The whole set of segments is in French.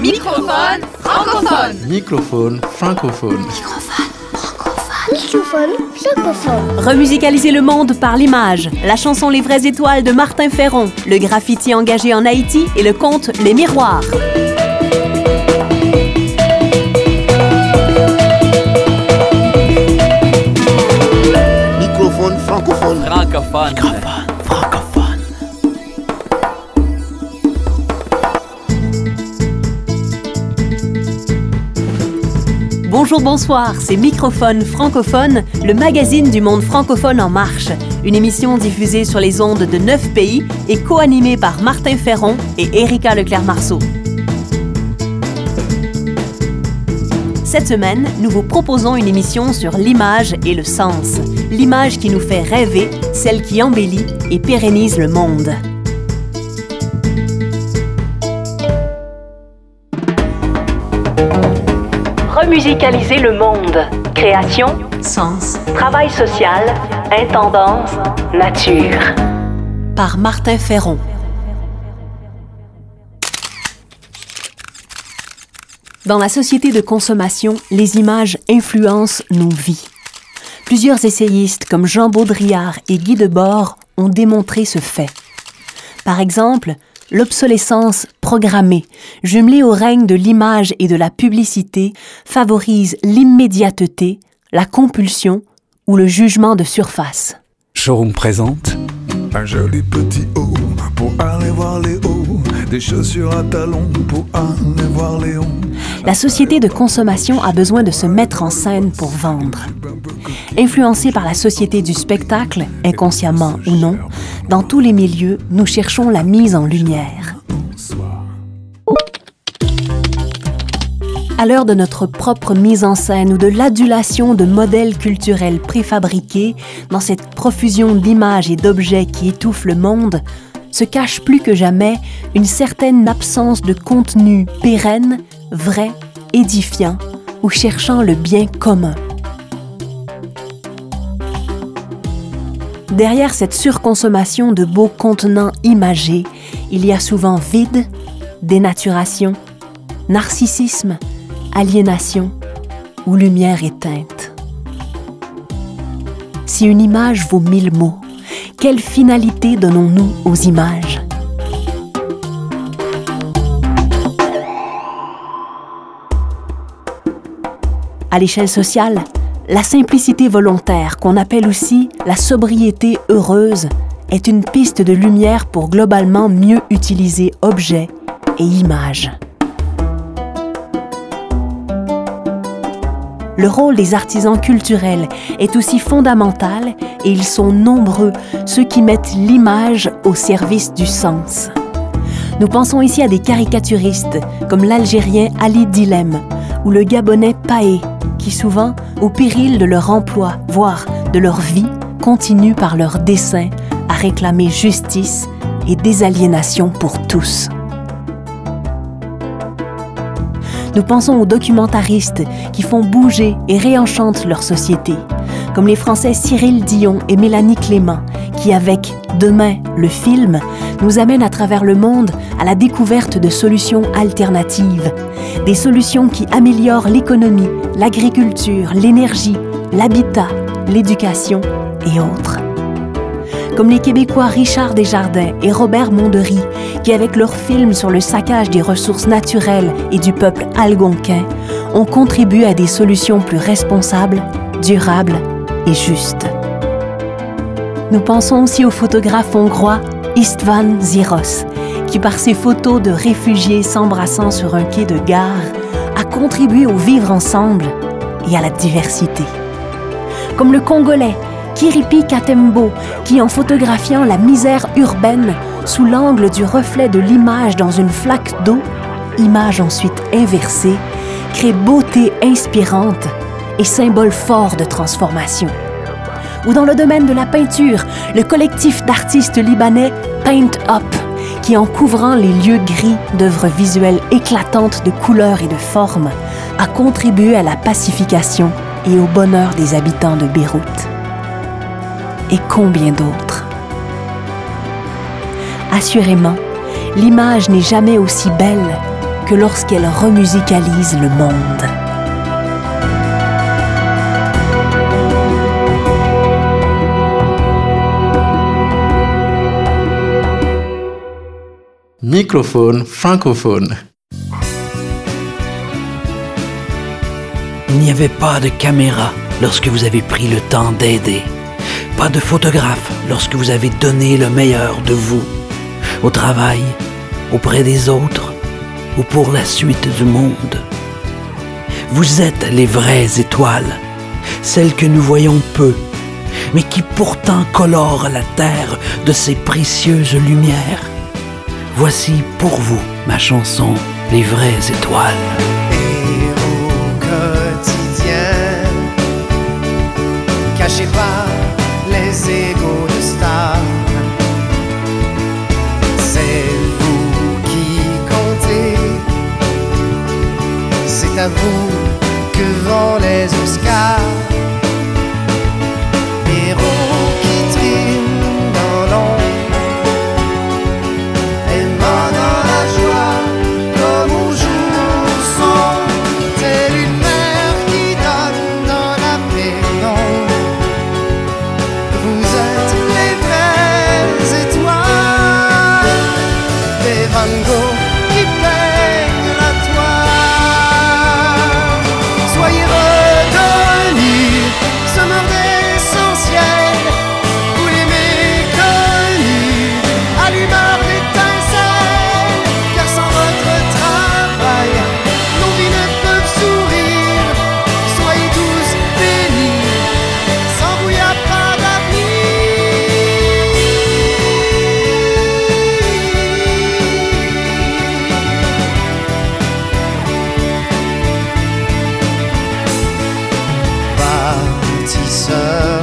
Microphone francophone. Microphone francophone. Microphone francophone. Remusicaliser le monde par l'image. La chanson Les vraies étoiles de Martin Ferron. Le graffiti engagé en Haïti et le conte Les miroirs. Microphone francophone. Francophone. Bonjour, bonsoir, c'est Microphone francophone, le magazine du monde francophone en marche. Une émission diffusée sur les ondes de 9 pays et co-animée par Martin Ferron et Erika Leclerc-Marceau. Cette semaine, nous vous proposons une émission sur l'image et le sens. L'image qui nous fait rêver, celle qui embellit et pérennise le monde. Remusicaliser le monde. Création, sens, travail social, intendance, nature. Par Martin Ferron. Dans la société de consommation, les images influencent nos vies. Plusieurs essayistes comme Jean Baudrillard et Guy Debord ont démontré ce fait. Par exemple, l'obsolescence programmée, jumelée au règne de l'image et de la publicité, favorise l'immédiateté, la compulsion ou le jugement de surface. Showroom présente Un joli petit haut pour aller voir les. Des chaussures à talons pour aller voir les hauts. La société de consommation a besoin de se mettre en scène pour vendre. Influencés par la société du spectacle, inconsciemment ou non, dans tous les milieux, nous cherchons la mise en lumière. À l'heure de notre propre mise en scène ou de l'adulation de modèles culturels préfabriqués, dans cette profusion d'images et d'objets qui étouffe le monde, se cache plus que jamais une certaine absence de contenu pérenne, vrai, édifiant ou cherchant le bien commun. Derrière cette surconsommation de beaux contenants imagés, il y a souvent vide, dénaturation, narcissisme, aliénation ou lumière éteinte. Si une image vaut mille mots, quelle finalité donnons-nous aux images? À l'échelle sociale, la simplicité volontaire, qu'on appelle aussi la sobriété heureuse, est une piste de lumière pour globalement mieux utiliser objets et images. Le rôle des artisans culturels est aussi fondamental et ils sont nombreux ceux qui mettent l'image au service du sens. Nous pensons ici à des caricaturistes comme l'Algérien Ali Dilem ou le Gabonais Paé, qui souvent, au péril de leur emploi, voire de leur vie, continuent par leurs dessins à réclamer justice et désaliénation pour tous. Nous pensons aux documentaristes qui font bouger et réenchantent leur société, comme les Français Cyril Dion et Mélanie Clément, qui avec Demain, le film, nous amènent à travers le monde à la découverte de solutions alternatives, des solutions qui améliorent l'économie, l'agriculture, l'énergie, l'habitat, l'éducation et autres comme les Québécois Richard Desjardins et Robert Mondery, qui, avec leur film sur le saccage des ressources naturelles et du peuple algonquin, ont contribué à des solutions plus responsables, durables et justes. Nous pensons aussi au photographe hongrois Istvan Ziros, qui, par ses photos de réfugiés s'embrassant sur un quai de gare, a contribué au vivre ensemble et à la diversité. Comme le Congolais Kiripi Katembo, qui en photographiant la misère urbaine sous l'angle du reflet de l'image dans une flaque d'eau, image ensuite inversée, crée beauté inspirante et symbole fort de transformation. Ou dans le domaine de la peinture, le collectif d'artistes libanais Paint Up, qui en couvrant les lieux gris d'œuvres visuelles éclatantes de couleurs et de formes, a contribué à la pacification et au bonheur des habitants de Beyrouth et combien d'autres. Assurément, l'image n'est jamais aussi belle que lorsqu'elle remusicalise le monde. Microphone francophone. Il n'y avait pas de caméra lorsque vous avez pris le temps d'aider pas de photographe lorsque vous avez donné le meilleur de vous, au travail, auprès des autres ou pour la suite du monde. Vous êtes les vraies étoiles, celles que nous voyons peu, mais qui pourtant colorent la terre de ses précieuses lumières. Voici pour vous ma chanson, Les vraies étoiles. Et au quotidien, cachez pas. que vend les Oscars. 只想。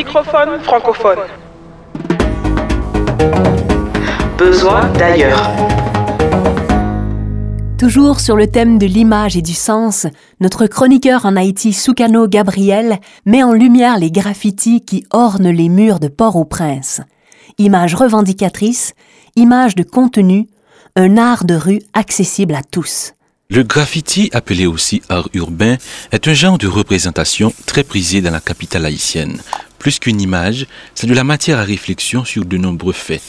Microphone francophone. Besoin d'ailleurs. Toujours sur le thème de l'image et du sens, notre chroniqueur en Haïti, Soukano Gabriel, met en lumière les graffitis qui ornent les murs de Port-au-Prince. Image revendicatrice, image de contenu, un art de rue accessible à tous. Le graffiti, appelé aussi art urbain, est un genre de représentation très prisé dans la capitale haïtienne, plus qu'une image, c'est de la matière à réflexion sur de nombreux faits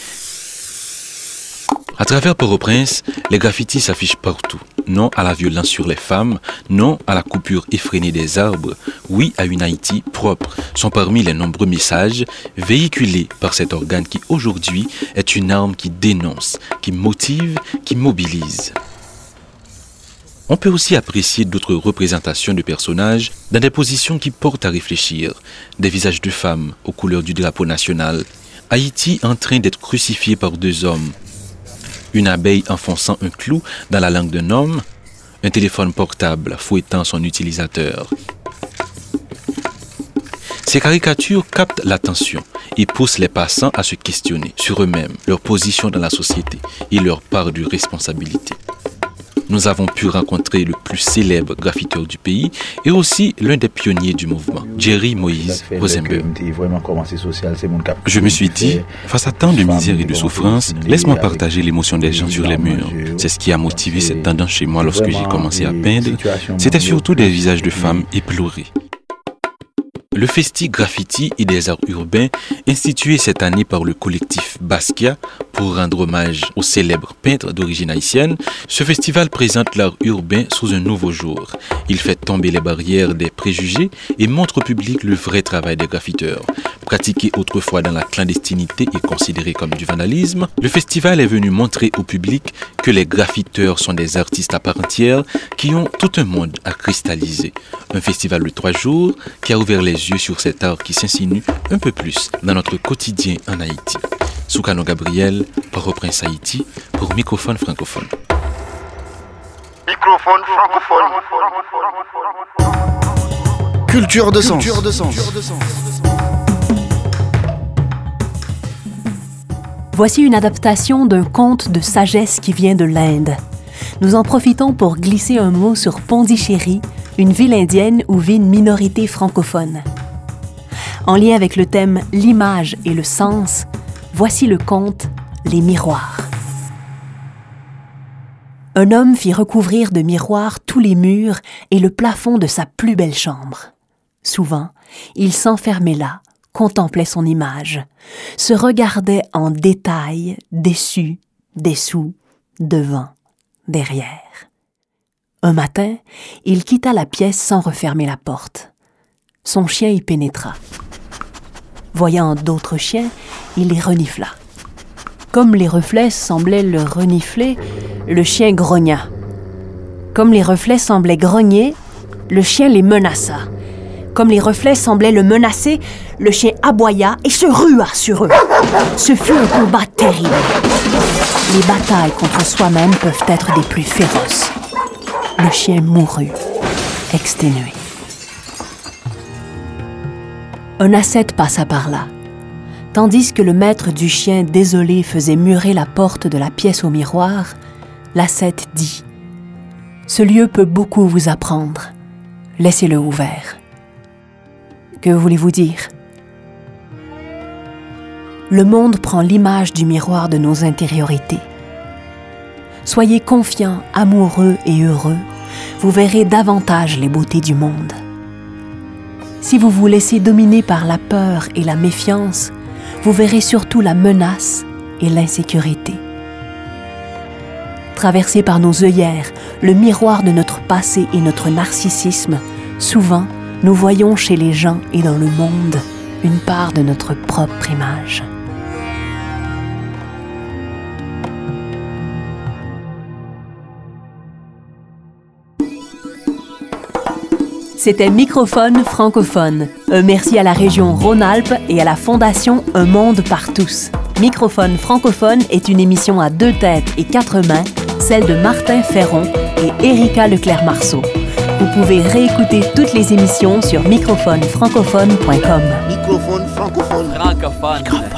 à travers Port-au-Prince, les graffitis s'affichent partout. Non à la violence sur les femmes, non à la coupure effrénée des arbres, oui à une Haïti propre, sont parmi les nombreux messages véhiculés par cet organe qui aujourd'hui est une arme qui dénonce, qui motive, qui mobilise. On peut aussi apprécier d'autres représentations de personnages dans des positions qui portent à réfléchir, des visages de femmes aux couleurs du drapeau national, Haïti en train d'être crucifié par deux hommes, une abeille enfonçant un clou dans la langue d'un homme, un téléphone portable fouettant son utilisateur. Ces caricatures captent l'attention et poussent les passants à se questionner sur eux-mêmes, leur position dans la société et leur part de responsabilité nous avons pu rencontrer le plus célèbre graffiteur du pays et aussi l'un des pionniers du mouvement, Jerry Moïse Rosenberg. Je me suis dit, face à tant de misère et de souffrance, laisse-moi partager l'émotion des gens sur les murs. C'est ce qui a motivé cette tendance chez moi lorsque j'ai commencé à peindre. C'était surtout des visages de femmes éplorées. Le Festi Graffiti et des arts urbains, institué cette année par le collectif Basquiat pour rendre hommage au célèbre peintre d'origine haïtienne, ce festival présente l'art urbain sous un nouveau jour. Il fait tomber les barrières des préjugés et montre au public le vrai travail des graffiteurs. Pratiqué autrefois dans la clandestinité et considéré comme du vandalisme, le festival est venu montrer au public que les graffiteurs sont des artistes à part entière qui ont tout un monde à cristalliser. Un festival de trois jours qui a ouvert les yeux sur cet art qui s'insinue un peu plus dans notre quotidien en Haïti. Soukano Gabriel, Port-au-Prince Haïti, pour Microphone francophone. Microphone francophone. Culture de sens. Culture de sens. Voici une adaptation d'un conte de sagesse qui vient de l'Inde. Nous en profitons pour glisser un mot sur Pondichéry, une ville indienne où vit une minorité francophone. En lien avec le thème L'image et le sens, voici le conte Les miroirs. Un homme fit recouvrir de miroirs tous les murs et le plafond de sa plus belle chambre. Souvent, il s'enfermait là, contemplait son image, se regardait en détail, déçu, dessous, devant, derrière. Un matin, il quitta la pièce sans refermer la porte. Son chien y pénétra. Voyant d'autres chiens, il les renifla. Comme les reflets semblaient le renifler, le chien grogna. Comme les reflets semblaient grogner, le chien les menaça. Comme les reflets semblaient le menacer, le chien aboya et se rua sur eux. Ce fut un combat terrible. Les batailles contre soi-même peuvent être des plus féroces le chien mourut, exténué. Un ascète passa par là. Tandis que le maître du chien désolé faisait murer la porte de la pièce au miroir, l'ascète dit Ce lieu peut beaucoup vous apprendre. Laissez-le ouvert. Que voulez-vous dire? Le monde prend l'image du miroir de nos intériorités. Soyez confiants, amoureux et heureux, vous verrez davantage les beautés du monde. Si vous vous laissez dominer par la peur et la méfiance, vous verrez surtout la menace et l'insécurité. Traversé par nos œillères, le miroir de notre passé et notre narcissisme, souvent nous voyons chez les gens et dans le monde une part de notre propre image. C'était Microphone francophone. Un merci à la région Rhône-Alpes et à la Fondation Un monde par tous. Microphone francophone est une émission à deux têtes et quatre mains, celle de Martin Ferron et Erika Leclerc-Marceau. Vous pouvez réécouter toutes les émissions sur microphonefrancophone.com. Microphone francophone. Francophone.